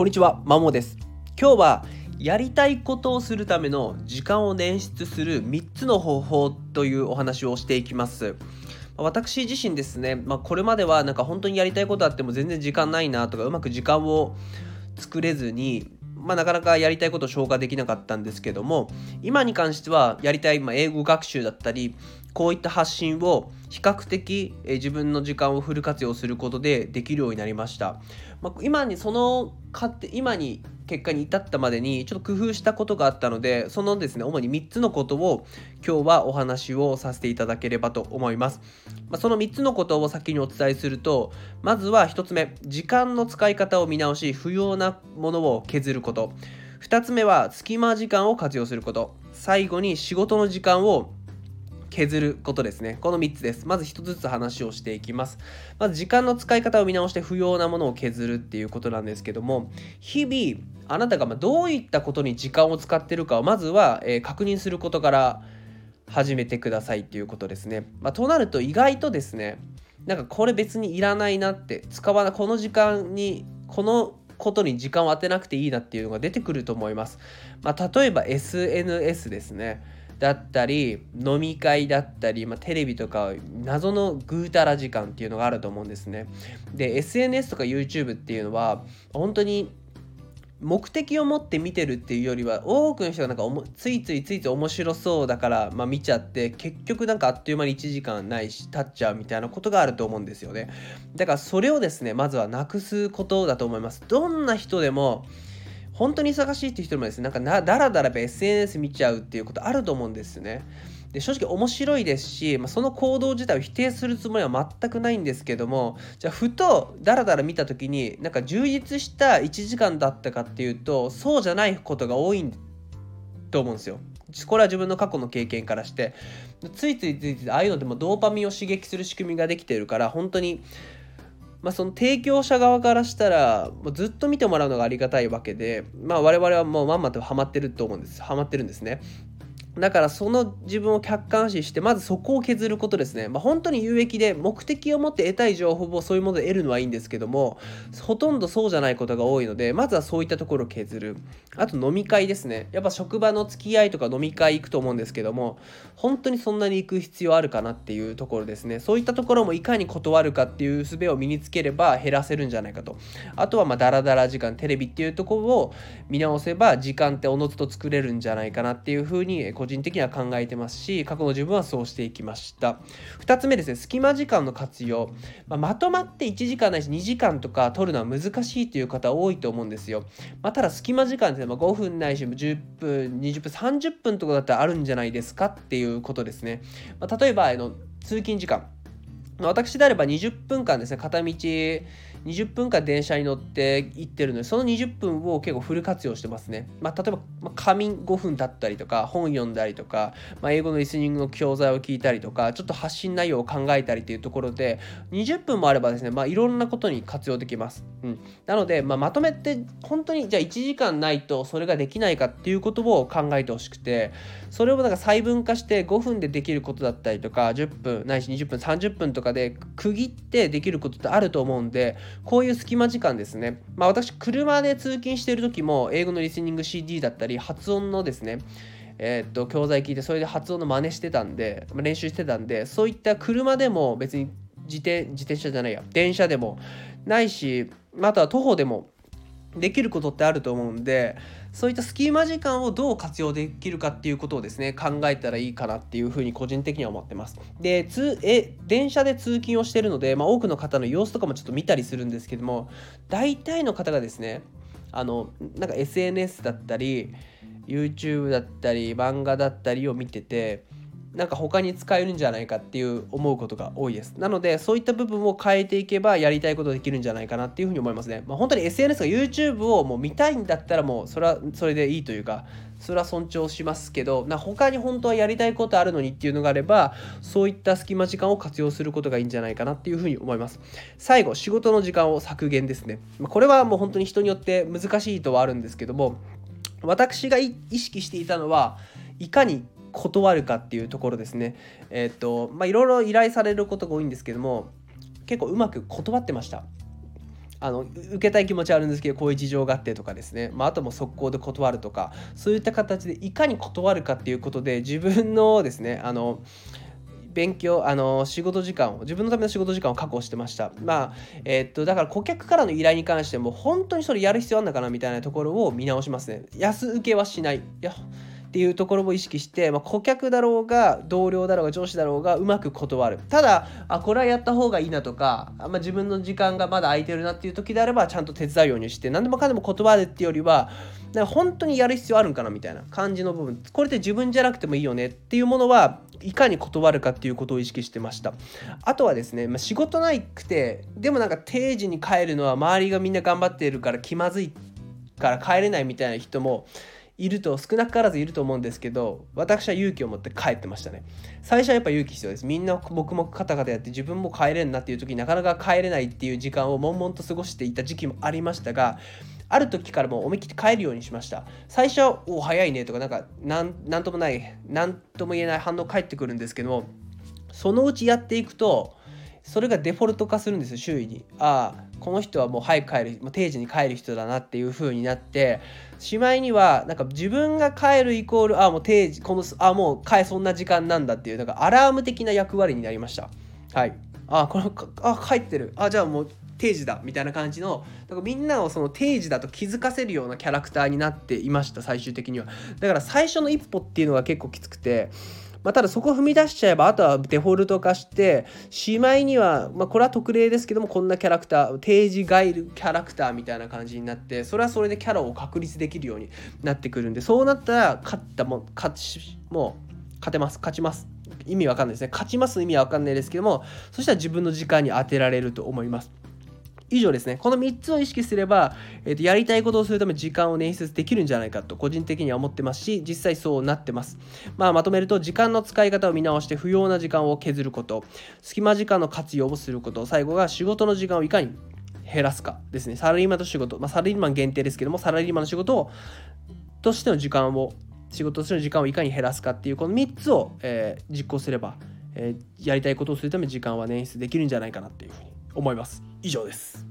こんにちは、まもです。今日はやりたいことをするための時間を捻出する3つの方法というお話をしていきます。私自身ですね、まあ、これまではなんか本当にやりたいことあっても全然時間ないなとかうまく時間を作れずにまあ、なかなかやりたいことを消化できなかったんですけども今に関してはやりたい、まあ、英語学習だったりこういった発信を比較的、え自分の時間をフル活用することでできるようになりました、まあ、今にその今に結果に至ったまでにちょっと工夫したことがあったのでそのですね主に3つのことを今日はお話をさせていただければと思います、まあ、その3つのことを先にお伝えするとまずは1つ目時間の使い方を見直し不要なものを削ること。2つ目は隙間時間を活用すること。最後に仕事の時間を削ることですね。この3つです。まず1つずつ話をしていきます。まず時間の使い方を見直して不要なものを削るっていうことなんですけども、日々あなたがどういったことに時間を使ってるかをまずは、え、確認することから始めてくださいっていうことですね。まあ、となると意外とですね、なんかこれ別にいらないなって使わないこの時間にこのことに時間を当てなくていいなっていうのが出てくると思います。まあ、例えば SNS ですね。だったり飲み会だったり、まあ、テレビとか謎のぐうたら時間っていうのがあると思うんですね。で SNS とか YouTube っていうのは本当に目的を持って見てるっていうよりは多くの人がなんかついついついつい面白そうだから、まあ、見ちゃって結局なんかあっという間に1時間ないし経っちゃうみたいなことがあると思うんですよねだからそれをですねまずはなくすことだと思いますどんな人でも本当に忙しいっていう人もですねなんかなだらだら SNS 見ちゃうっていうことあると思うんですねで正直面白いですし、まあ、その行動自体を否定するつもりは全くないんですけどもじゃあふとダラダラ見た時になんか充実した1時間だったかっていうとそうじゃないことが多いと思うんですよ。これは自分の過去の経験からしてついついついついああいうのでもドーパミンを刺激する仕組みができてるから本当にまあ、その提供者側からしたらもうずっと見てもらうのがありがたいわけで、まあ、我々はもうまんまとハマってると思うんです。ハマってるんですね。だからその自分を客観視してまずそこを削ることですね、まあ、本当に有益で目的を持って得たい情報をそういうもので得るのはいいんですけどもほとんどそうじゃないことが多いのでまずはそういったところを削る。あと飲み会ですね。やっぱ職場の付き合いとか飲み会行くと思うんですけども本当にそんなに行く必要あるかなっていうところですね。そういったところもいかに断るかっていう術を身につければ減らせるんじゃないかと。あとはまあダラダラ時間テレビっていうところを見直せば時間っておのずと作れるんじゃないかなっていうふうに個人的には考えてますし過去の自分はそうしていきました。2つ目ですね隙間時間の活用、まあ、まとまって1時間ないし2時間とか取るのは難しいという方多いと思うんですよ、まあ、ただ隙間時間ですね、まあ、5分ないし10分20分30分とかだったらあるんじゃないですかっていうことですね、まあ、例えばあの通勤時間。私であれば20分間ですね片道20分間電車に乗って行ってるのでその20分を結構フル活用してますね、まあ、例えば、まあ、仮眠5分だったりとか本読んだりとか、まあ、英語のリスニングの教材を聞いたりとかちょっと発信内容を考えたりっていうところで20分もあればですね、まあ、いろんなことに活用できます、うん、なので、まあ、まとめて本当にじゃあ1時間ないとそれができないかっていうことを考えてほしくてそれをなんか細分化して5分でできることだったりとか10分ないし20分30分とかで区切ってできることってあると思うんでこういう隙間時間ですね。まあ私、車で通勤している時も、英語のリスニング CD だったり、発音のですね、え、っと、教材聞いて、それで発音の真似してたんで、練習してたんで、そういった車でも別に自転自転車じゃないや、電車でもないし、あとは徒歩でもできることってあると思うんでそういった隙間時間をどう活用できるかっていうことをですね考えたらいいかなっていうふうに個人的には思ってます。で通え電車で通勤をしてるので、まあ、多くの方の様子とかもちょっと見たりするんですけども大体の方がですねあのなんか SNS だったり YouTube だったり漫画だったりを見ててなんか他に使えるんじゃないかっていう思うことが多いです。なのでそういった部分を変えていけばやりたいことできるんじゃないかなっていうふうに思いますね。まあ、本当に SNS が YouTube をもう見たいんだったらもうそれはそれでいいというかそれは尊重しますけどな他に本当はやりたいことあるのにっていうのがあればそういった隙間時間を活用することがいいんじゃないかなっていうふうに思います。最後仕事の時間を削減ですね。これはもう本当に人によって難しいとはあるんですけども私が意識していたのはいかに断るかっていうところですね。えっ、とまあいろいろ依頼されることが多いんですけども結構うまく断ってました。あの受けたい気持ちはあるんですけどこういう事情があってとかですね、まあ、あとも速攻で断るとかそういった形でいかに断るかっていうことで自分のですねあの勉強あの仕事時間を自分のための仕事時間を確保してましたまあえー、っとだから顧客からの依頼に関しても本当にそれやる必要あるのかなみたいなところを見直しますね安請けはしないいやっていうところを意識して、まあ、顧客だろうが同僚だろうが上司だろうがうまく断る。ただあこれはやった方がいいなとか、まあ、自分の時間がまだ空いてるなっていう時であればちゃんと手伝うようにして何でもかんでも断るっていうよりはか本当にやる必要あるんかなみたいな感じの部分。これって自分じゃなくてもいいよねっていうものはいかに断るかっていうことを意識してました。あとはですね、まあ、仕事ないくてでもなんか定時に帰るのは周りがみんな頑張っているから気まずいから帰れないみたいな人もいると少なからずいると思うんですけど私は勇気を持って帰ってましたね。最初はやっぱ勇気必要です。みんな黙々カタカタやって自分も帰れんなっていう時になかなか帰れないっていう時間を悶々と過ごしていた時期もありましたがある時からもう思い切って帰るようにしました。最初は「お早いね」とかなんかなんなんともない何とも言えない反応返ってくるんですけどもそのうちやっていくとそれがデフォルト化するんですよ周囲に。ああこの人はもう早く帰るもう定時に帰る人だなっていう風になってしまいにはなんか自分が帰るイコールああもう定時このああもう帰そんな時間なんだっていうなんかアラーム的な役割になりました。はい。あこのあ帰ってる。あじゃあもう定時だみたいな感じのだからみんなをその定時だと気づかせるようなキャラクターになっていました最終的には。だから最初の一歩っていうのが結構きつくてまあ、ただそこ踏み出しちゃえばあとはデフォルト化してしまいには、まあ、これは特例ですけどもこんなキャラクター定時ガイルキャラクターみたいな感じになってそれはそれでキャラを確立できるようになってくるんでそうなったら勝ったも勝ちもう勝てます勝ちます。意味わかんないですね。勝ちます意味はわかんないですけどもそしたら自分の時間に当てられると思います。以上ですね。この3つを意識すれば、えー、とやりたいことをするため時間を捻出できるんじゃないかと個人的には思ってますし、実際そうなってます。まあ、まとめると、時間の使い方を見直して不要な時間を削ること、隙間時間の活用をすること、最後が仕事の時間をいかに減らすかですね。サラリーマンと仕事、まあ、サラリーマン限定ですけども、サラリーマンの仕事をとしての時間を、仕事としての時間をいかに減らすかっていう、この3つを、えー、実行すれば、えー、やりたいことをするため時間は捻出できるんじゃないかなっていうふうに思います以上です。